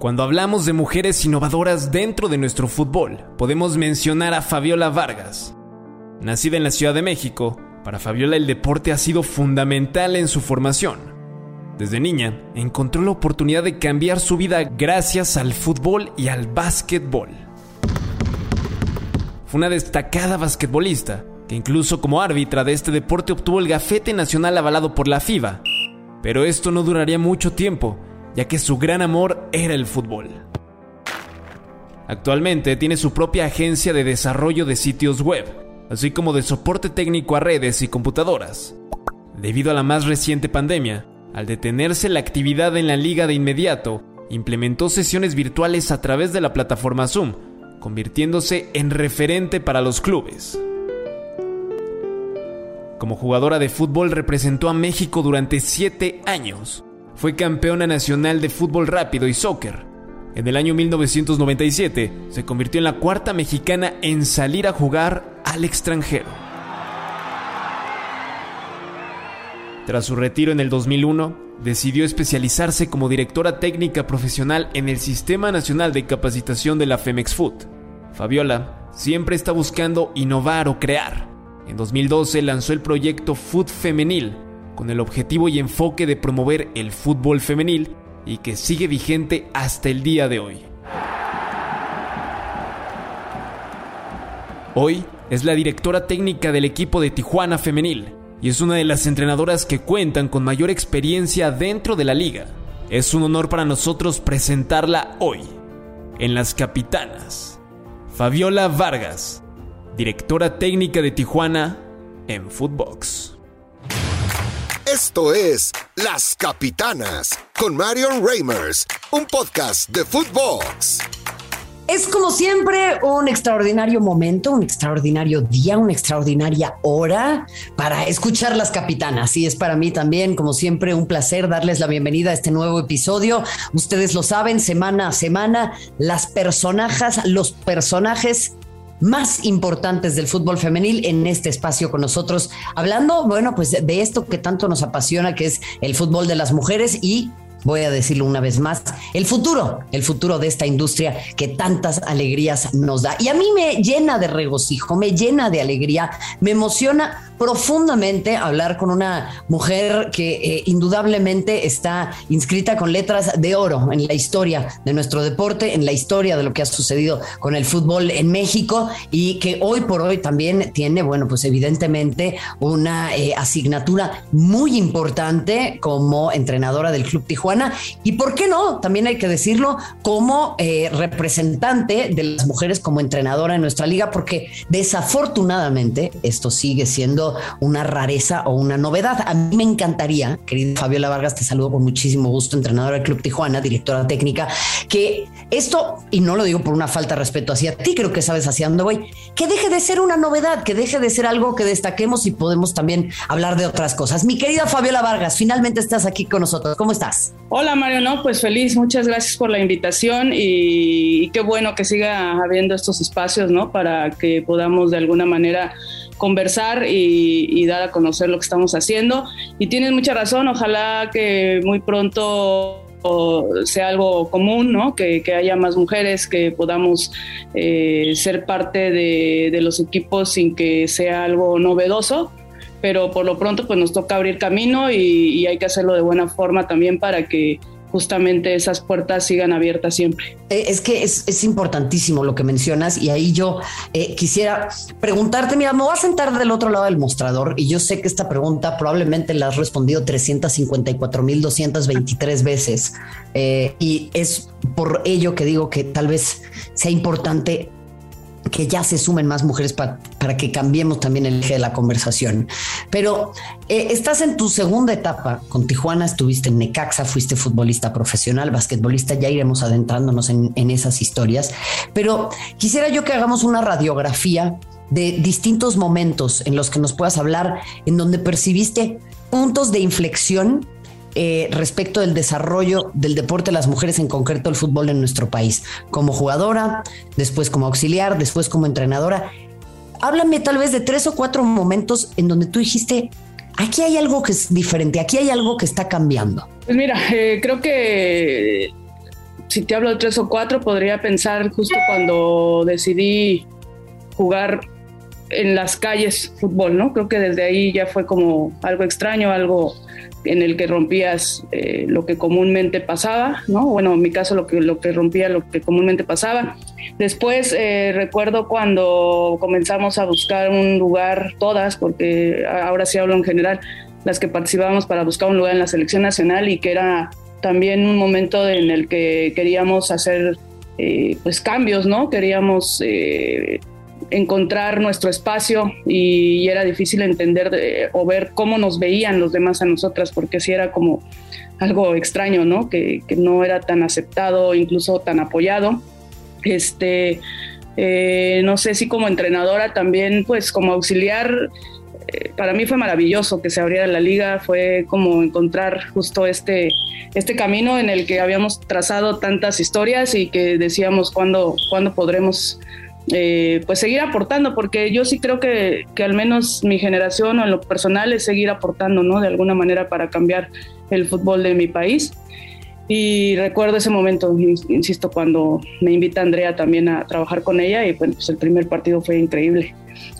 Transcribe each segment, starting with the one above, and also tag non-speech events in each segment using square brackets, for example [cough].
Cuando hablamos de mujeres innovadoras dentro de nuestro fútbol, podemos mencionar a Fabiola Vargas. Nacida en la Ciudad de México, para Fabiola el deporte ha sido fundamental en su formación. Desde niña, encontró la oportunidad de cambiar su vida gracias al fútbol y al básquetbol. Fue una destacada basquetbolista, que incluso como árbitra de este deporte obtuvo el gafete nacional avalado por la FIBA. Pero esto no duraría mucho tiempo, ya que su gran amor era el fútbol. Actualmente tiene su propia agencia de desarrollo de sitios web, así como de soporte técnico a redes y computadoras. Debido a la más reciente pandemia, al detenerse la actividad en la liga de inmediato, implementó sesiones virtuales a través de la plataforma Zoom, convirtiéndose en referente para los clubes. Como jugadora de fútbol representó a México durante siete años, fue campeona nacional de fútbol rápido y soccer. En el año 1997 se convirtió en la cuarta mexicana en salir a jugar al extranjero. Tras su retiro en el 2001, decidió especializarse como directora técnica profesional en el Sistema Nacional de Capacitación de la Femex Food. Fabiola siempre está buscando innovar o crear. En 2012 lanzó el proyecto Food Femenil, con el objetivo y enfoque de promover el fútbol femenil y que sigue vigente hasta el día de hoy. Hoy es la directora técnica del equipo de Tijuana Femenil y es una de las entrenadoras que cuentan con mayor experiencia dentro de la liga. Es un honor para nosotros presentarla hoy, en Las Capitanas. Fabiola Vargas, directora técnica de Tijuana en Footbox. Esto es Las Capitanas con Marion Reimers, un podcast de Footbox. Es como siempre un extraordinario momento, un extraordinario día, una extraordinaria hora para escuchar las capitanas. Y es para mí también, como siempre, un placer darles la bienvenida a este nuevo episodio. Ustedes lo saben, semana a semana, las personajes, los personajes más importantes del fútbol femenil en este espacio con nosotros, hablando, bueno, pues de esto que tanto nos apasiona, que es el fútbol de las mujeres y voy a decirlo una vez más, el futuro, el futuro de esta industria que tantas alegrías nos da. Y a mí me llena de regocijo, me llena de alegría, me emociona profundamente hablar con una mujer que eh, indudablemente está inscrita con letras de oro en la historia de nuestro deporte, en la historia de lo que ha sucedido con el fútbol en México y que hoy por hoy también tiene, bueno, pues evidentemente una eh, asignatura muy importante como entrenadora del Club Tijuana y, ¿por qué no? También hay que decirlo como eh, representante de las mujeres como entrenadora en nuestra liga, porque desafortunadamente esto sigue siendo una rareza o una novedad. A mí me encantaría, querida Fabiola Vargas, te saludo con muchísimo gusto, entrenadora del Club Tijuana, directora técnica, que esto, y no lo digo por una falta de respeto hacia ti, creo que sabes hacia dónde voy, que deje de ser una novedad, que deje de ser algo que destaquemos y podemos también hablar de otras cosas. Mi querida Fabiola Vargas, finalmente estás aquí con nosotros. ¿Cómo estás? Hola Mario, no, pues feliz, muchas gracias por la invitación y, y qué bueno que siga habiendo estos espacios, ¿no? Para que podamos de alguna manera conversar y, dar a conocer lo que estamos haciendo. Y tienes mucha razón, ojalá que muy pronto sea algo común, ¿no? que, haya más mujeres, que podamos eh, ser parte de, los equipos sin que sea algo novedoso, pero por lo pronto pues nos toca abrir camino y hay que hacerlo de buena forma también para que justamente esas puertas sigan abiertas siempre. Eh, es que es, importantísimo lo que mencionas y ahí yo eh, quisiera preguntarte, mira, me voy a sentar del otro lado del mostrador y yo sé que esta pregunta probablemente la has respondido 354.223 veces eh, y es por ello que digo que tal vez sea importante que ya se sumen más mujeres para que cambiemos también el eje de la conversación. Pero eh, estás en tu segunda etapa con Tijuana, estuviste en Necaxa, fuiste futbolista profesional, basquetbolista, ya iremos adentrándonos en, en esas historias. Pero quisiera yo que hagamos una radiografía de distintos momentos en los que nos puedas hablar, en donde percibiste puntos de inflexión eh, respecto del desarrollo del deporte de las mujeres, en concreto el fútbol en nuestro país, como jugadora, después como auxiliar, después como entrenadora. Háblame tal vez de tres o cuatro momentos en donde tú dijiste, aquí hay algo que es diferente, aquí hay algo que está cambiando. Pues mira, eh, creo que si te hablo de tres o cuatro, podría pensar justo cuando decidí jugar en las calles fútbol, ¿no? Creo que desde ahí ya fue como algo extraño, algo en el que rompías eh, lo que comúnmente pasaba, ¿no? Bueno, en mi caso lo que, lo que rompía lo que comúnmente pasaba. Después eh, recuerdo cuando comenzamos a buscar un lugar, todas, porque ahora sí hablo en general, las que participábamos para buscar un lugar en la selección nacional y que era también un momento en el que queríamos hacer eh, pues cambios, ¿no? Queríamos encontrar nuestro espacio y, era difícil entender o ver cómo nos veían los demás a nosotras, porque sí era como algo extraño, ¿no? Que, no era tan aceptado, incluso tan apoyado. Este, eh, no sé si como entrenadora también, pues como auxiliar, eh, para mí fue maravilloso que se abriera la liga, fue como encontrar justo este, este camino en el que habíamos trazado tantas historias y que decíamos cuándo, cuándo podremos eh, pues seguir aportando, porque yo sí creo que, que, al menos mi generación o en lo personal es seguir aportando, ¿no? De alguna manera para cambiar el fútbol de mi país. Y recuerdo ese momento, insisto, cuando me invita Andrea también a trabajar con ella y pues el primer partido fue increíble.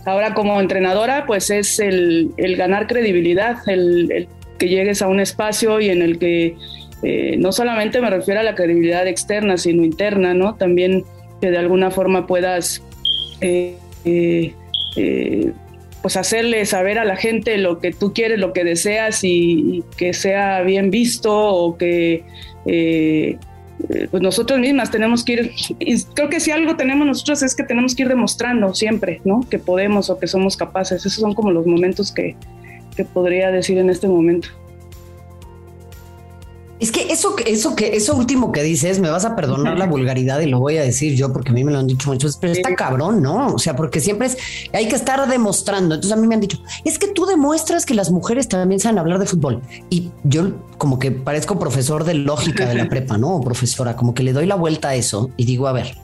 Ahora como entrenadora, pues es el, el ganar credibilidad, el, que llegues a un espacio y en el que eh, no solamente me refiero a la credibilidad externa, sino interna, ¿no? También que de alguna forma puedas eh, eh, eh, pues hacerle saber a la gente lo que tú quieres, lo que deseas y, que sea bien visto o que pues nosotros mismas tenemos que ir, y creo que si algo tenemos nosotros es que tenemos que ir demostrando siempre, ¿no? Que podemos o que somos capaces. Esos son como los momentos que, que podría decir en este momento. Es que eso, eso, que eso último que dices, me vas a perdonar la vulgaridad y lo voy a decir yo porque a mí me lo han dicho muchos, pero está cabrón, ¿no? O sea, porque siempre es, hay que estar demostrando. Entonces a mí me han dicho, es que tú demuestras que las mujeres también saben hablar de fútbol. Y yo como que parezco profesor de lógica de la [laughs] prepa, ¿no? profesora, como que le doy la vuelta a eso y digo, a ver,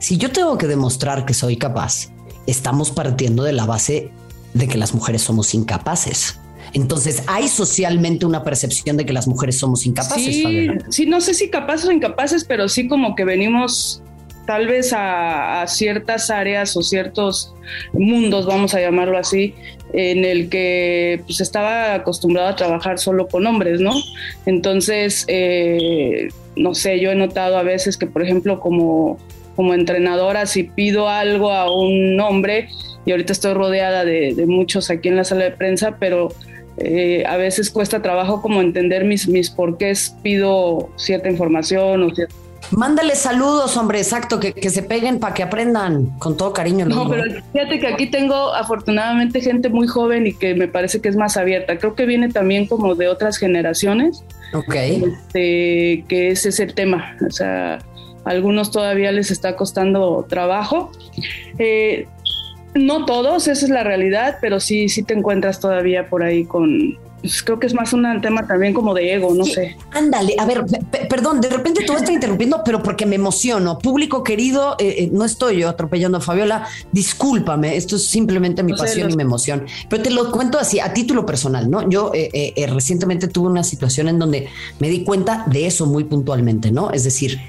si yo tengo que demostrar que soy capaz, estamos partiendo de la base de que las mujeres somos incapaces. Entonces, hay socialmente una percepción de que las mujeres somos incapaces. Sí, sí no sé si capaces o incapaces, pero sí como que venimos tal vez a, ciertas áreas o ciertos mundos, vamos a llamarlo así, en el que pues estaba acostumbrado a trabajar solo con hombres, ¿no? Entonces, eh, no sé, yo he notado a veces que, por ejemplo, como, como entrenadora, si pido algo a un hombre, y ahorita estoy rodeada de, de muchos aquí en la sala de prensa, pero eh, a veces cuesta trabajo como entender mis, mis porqués pido cierta información o Mándale saludos, hombre, exacto, que, que se peguen para que aprendan con todo cariño. No, pero fíjate que aquí tengo afortunadamente gente muy joven y que me parece que es más abierta. Creo que viene también como de otras generaciones. Ok. Este, que ese es el tema. O sea, a algunos todavía les está costando trabajo. Eh, no todos, esa es la realidad, pero sí, sí te encuentras todavía por ahí con, pues, creo que es más un tema también como de ego, no sé. Ándale, a ver, perdón, de repente tú estás interrumpiendo, pero porque me emociono. Público querido, eh, eh, no estoy yo atropellando a Fabiola, discúlpame, esto es simplemente mi pasión y mi emoción. Pero te lo cuento así, a título personal, ¿no? Yo eh, recientemente tuve una situación en donde me di cuenta de eso muy puntualmente, ¿no? Es decir,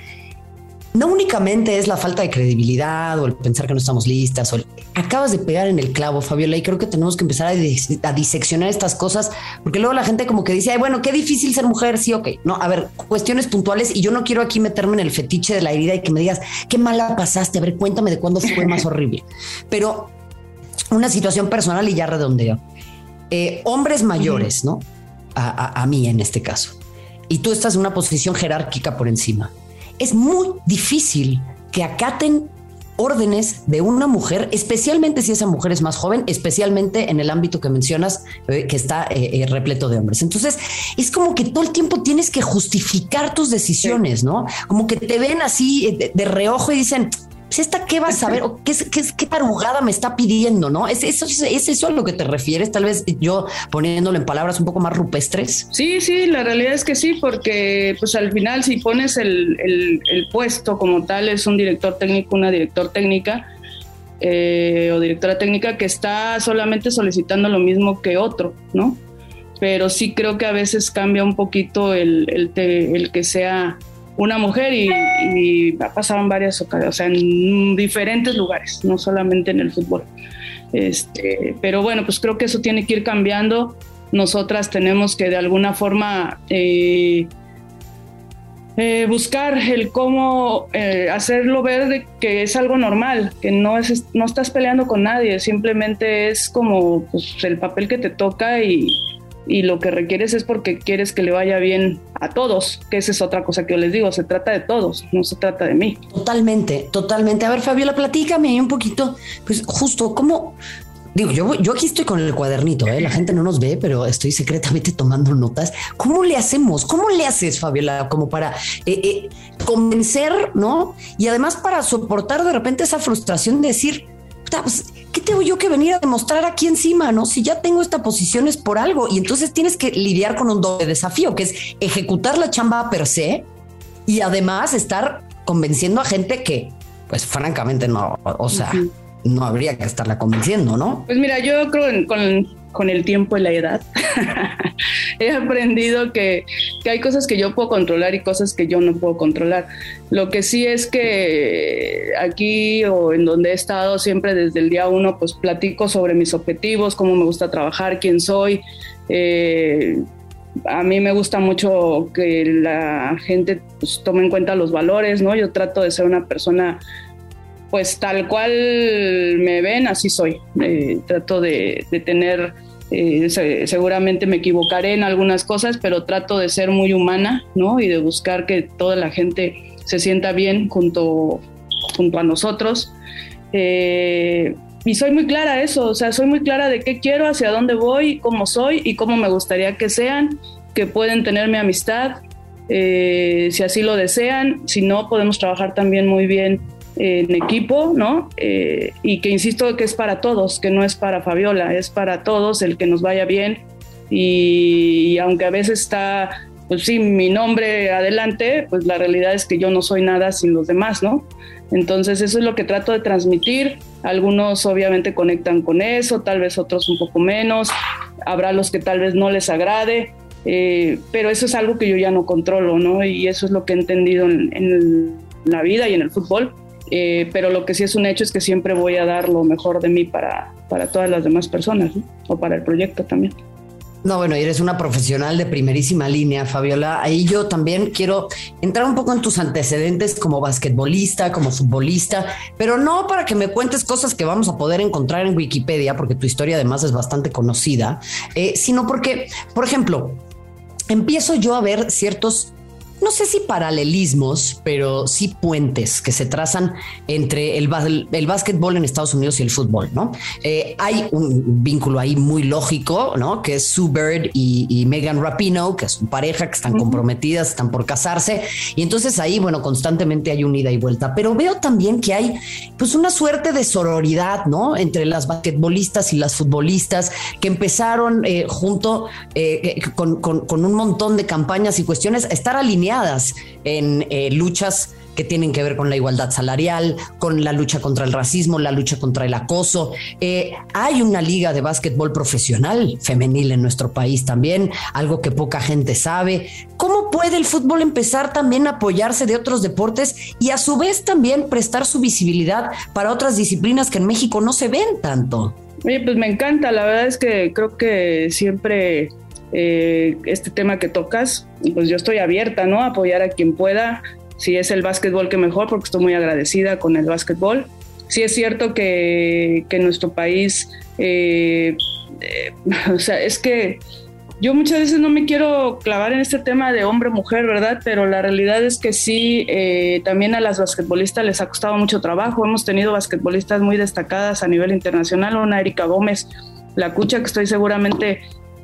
no únicamente es la falta de credibilidad o el pensar que no estamos listas o acabas de pegar en el clavo, Fabiola, y creo que tenemos que empezar a, diseccionar estas cosas porque luego la gente como que dice, Ay, bueno, qué difícil ser mujer, sí, ok. No, a ver, cuestiones puntuales y yo no quiero aquí meterme en el fetiche de la herida y que me digas, qué mala pasaste, a ver, cuéntame de cuándo fue más [laughs] horrible. Pero una situación personal y ya redondeo. Eh, hombres mayores, ¿no? a mí en este caso. Y tú estás en una posición jerárquica por encima es muy difícil que acaten órdenes de una mujer, especialmente si esa mujer es más joven, especialmente en el ámbito que mencionas, eh, que está eh, eh, repleto de hombres. Entonces, es como que todo el tiempo tienes que justificar tus decisiones, ¿no? Como que te ven así de reojo y dicen, pues esta qué vas a ver qué, qué, qué tarugada me está pidiendo, ¿no? ¿Es eso, ¿Es eso a lo que te refieres? Tal vez yo poniéndolo en palabras un poco más rupestres. Sí, sí, la realidad es que sí, porque pues al final si pones el, el, puesto como tal es un director técnico, una director técnica, eh, o directora técnica que está solamente solicitando lo mismo que otro, ¿no? Pero sí creo que a veces cambia un poquito el, el que sea una mujer y, ha pasado en varias ocasiones, o sea, en diferentes lugares, no solamente en el fútbol. Este, pero bueno, pues creo que eso tiene que ir cambiando. Nosotras tenemos que de alguna forma eh, eh, buscar el cómo eh, hacerlo ver de que es algo normal, que no, es, no estás peleando con nadie, simplemente es como pues, el papel que te toca y, y lo que requieres es porque quieres que le vaya bien a todos, que esa es otra cosa que yo les digo, se trata de todos, no se trata de mí. Totalmente, totalmente. A ver, Fabiola, platícame un poquito, pues justo, ¿cómo, Digo, yo, yo aquí estoy con el cuadernito, ¿eh? la gente no nos ve, pero estoy secretamente tomando notas. ¿Cómo le hacemos? ¿Cómo le haces, Fabiola, como para eh, eh, convencer, ¿no? Y además para soportar de repente esa frustración de decir, pues, ¿qué tengo yo que venir a demostrar aquí encima? No, si ya tengo esta posición es por algo y entonces tienes que lidiar con un doble desafío que es ejecutar la chamba per se y además estar convenciendo a gente que, pues francamente no, o sea, no habría que estarla convenciendo, ¿no? Pues mira, yo creo con, con el tiempo y la edad [laughs] he aprendido que, que, hay cosas que yo puedo controlar y cosas que yo no puedo controlar. Lo que sí es que aquí o en donde he estado siempre desde el día uno, pues platico sobre mis objetivos, cómo me gusta trabajar, quién soy. Eh, a mí me gusta mucho que la gente pues, tome en cuenta los valores, ¿no? Yo trato de ser una persona pues tal cual me ven, así soy. Eh, trato de, tener, eh, seguramente me equivocaré en algunas cosas, pero trato de ser muy humana, ¿no? Y de buscar que toda la gente se sienta bien junto, junto a nosotros. Eh, y soy muy clara eso, o sea, soy muy clara de qué quiero, hacia dónde voy, cómo soy y cómo me gustaría que sean, que pueden tener mi amistad, si así lo desean, si no, podemos trabajar también muy bien en equipo, ¿no? Eh, y que insisto que es para todos, que no es para Fabiola, es para todos el que nos vaya bien. Y, aunque a veces está, pues sí, mi nombre adelante, pues la realidad es que yo no soy nada sin los demás, ¿no? Entonces eso es lo que trato de transmitir. Algunos obviamente conectan con eso, tal vez otros un poco menos. Habrá los que tal vez no les agrade, eh, pero eso es algo que yo ya no controlo, ¿no? Y eso es lo que he entendido en, en la vida y en el fútbol, eh, pero lo que sí es un hecho es que siempre voy a dar lo mejor de mí para, para todas las demás personas o para el proyecto también. No, bueno, eres una profesional de primerísima línea, Fabiola. Ahí yo también quiero entrar un poco en tus antecedentes como basquetbolista, como futbolista, pero no para que me cuentes cosas que vamos a poder encontrar en Wikipedia, porque tu historia además es bastante conocida, eh, sino porque, por ejemplo, empiezo yo a ver ciertos no sé si paralelismos, pero sí puentes que se trazan entre el, el básquetbol en Estados Unidos y el fútbol, ¿no? Eh, hay un vínculo ahí muy lógico, ¿no? Que es Sue Bird y, Megan Rapino, que es pareja, que están comprometidas, están por casarse, y entonces ahí, bueno, constantemente hay un ida y vuelta, pero veo también que hay pues una suerte de sororidad, ¿no? Entre las basquetbolistas y las futbolistas que empezaron eh, junto eh, con, con un montón de campañas y cuestiones a estar alineadas en eh, luchas que tienen que ver con la igualdad salarial, con la lucha contra el racismo, la lucha contra el acoso. Eh, hay una liga de básquetbol profesional femenil en nuestro país también, algo que poca gente sabe. ¿Cómo puede el fútbol empezar también a apoyarse de otros deportes y a su vez también prestar su visibilidad para otras disciplinas que en México no se ven tanto? Oye, pues me encanta, la verdad es que creo que siempre eh, este tema que tocas, pues yo estoy abierta, ¿no? A apoyar a quien pueda, si es el básquetbol que mejor, porque estoy muy agradecida con el básquetbol. Sí es cierto que, que nuestro país, eh, eh, [laughs] o sea, es que yo muchas veces no me quiero clavar en este tema de hombre-mujer, ¿verdad? Pero la realidad es que sí, también a las basquetbolistas les ha costado mucho trabajo. Hemos tenido basquetbolistas muy destacadas a nivel internacional, una Erika Gómez, la Cucha, que estoy seguramente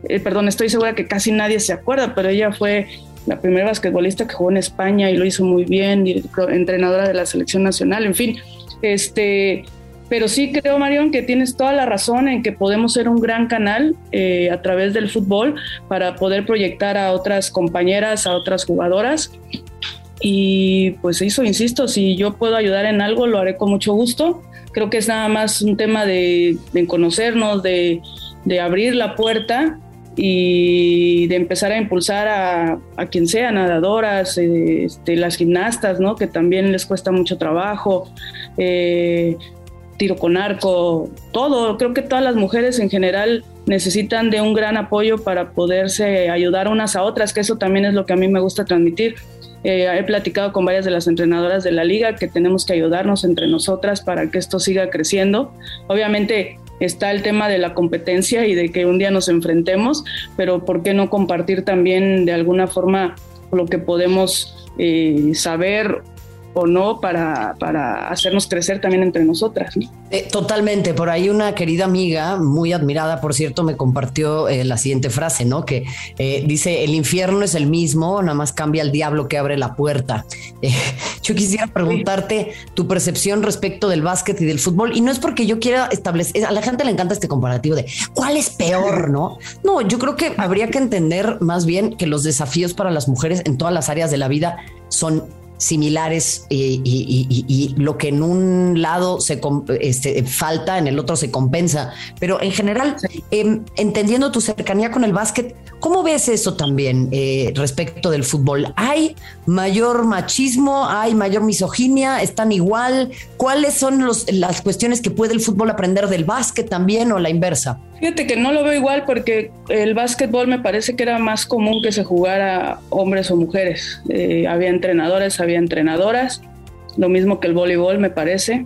eh, perdón, estoy segura que casi nadie se acuerda, pero ella fue la primera basquetbolista que jugó en España y lo hizo muy bien, entrenadora de la selección nacional, en fin, este, pero sí creo, Marión, que tienes toda la razón en que podemos ser un gran canal eh, a través del fútbol para poder proyectar a otras compañeras, a otras jugadoras. Y pues eso, insisto, si yo puedo ayudar en algo, lo haré con mucho gusto. Creo que es nada más un tema de, conocernos, de, de abrir la puerta y de empezar a impulsar a, a quien sea, nadadoras, este, las gimnastas, ¿no? que también les cuesta mucho trabajo, eh, tiro con arco, todo. Creo que todas las mujeres en general necesitan de un gran apoyo para poderse ayudar unas a otras, que eso también es lo que a mí me gusta transmitir. Eh, he platicado con varias de las entrenadoras de la liga que tenemos que ayudarnos entre nosotras para que esto siga creciendo. Obviamente está el tema de la competencia y de que un día nos enfrentemos, pero ¿por qué no compartir también de alguna forma lo que podemos eh, saber o no para, para hacernos crecer también entre nosotras. Eh, totalmente, por ahí una querida amiga, muy admirada, por cierto, me compartió eh, la siguiente frase, ¿no? Que eh, dice, el infierno es el mismo, nada más cambia el diablo que abre la puerta. [laughs] yo quisiera preguntarte tu percepción respecto del básquet y del fútbol, y no es porque yo quiera establecer, a la gente le encanta este comparativo de cuál es peor, ¿no? No, yo creo que habría que entender más bien que los desafíos para las mujeres en todas las áreas de la vida son similares y, lo que en un lado se este, falta, en el otro se compensa. Pero en general, em, entendiendo tu cercanía con el básquet, ¿cómo ves eso también eh, respecto del fútbol? ¿Hay mayor machismo? ¿Hay mayor misoginia? ¿Están igual? ¿Cuáles son las cuestiones que puede el fútbol aprender del básquet también o la inversa? Fíjate que no lo veo igual porque el básquetbol me parece que era más común que se jugara hombres o mujeres. Eh, había entrenadores, había entrenadoras, lo mismo que el voleibol me parece.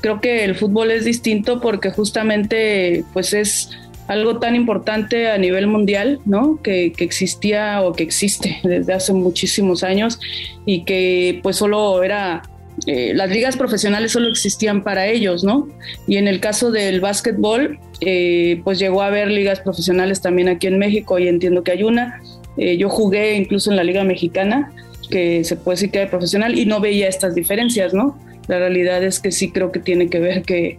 Creo que el fútbol es distinto porque justamente pues es algo tan importante a nivel mundial, ¿no? Que, que, existía o que existe [laughs] desde hace muchísimos años y que pues solo era eh, las ligas profesionales solo existían para ellos, ¿no? Y en el caso del básquetbol, eh, pues llegó a haber ligas profesionales también aquí en México y entiendo que hay una. Eh, yo jugué incluso en la Liga Mexicana, que se puede decir que era profesional, y no veía estas diferencias, ¿no? La realidad es que sí creo que tiene que ver que,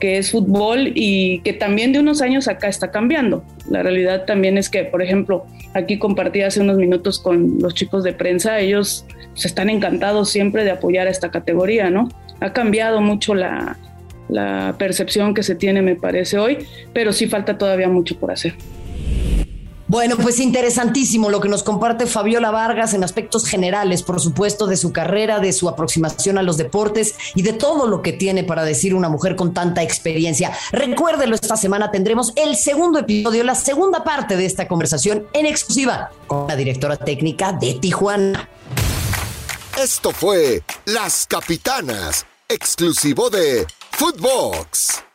que es fútbol y que también de unos años acá está cambiando. La realidad también es que, por ejemplo, aquí compartí hace unos minutos con los chicos de prensa, ellos se están encantados siempre de apoyar a esta categoría, ¿no? Ha cambiado mucho la percepción que se tiene, me parece, hoy, pero sí falta todavía mucho por hacer. Bueno, pues interesantísimo lo que nos comparte Fabiola Vargas en aspectos generales, por supuesto, de su carrera, de su aproximación a los deportes y de todo lo que tiene para decir una mujer con tanta experiencia. Recuérdelo, esta semana tendremos el segundo episodio, la segunda parte de esta conversación en exclusiva con la directora técnica de Tijuana. Esto fue Las Capitanas, exclusivo de Footbox.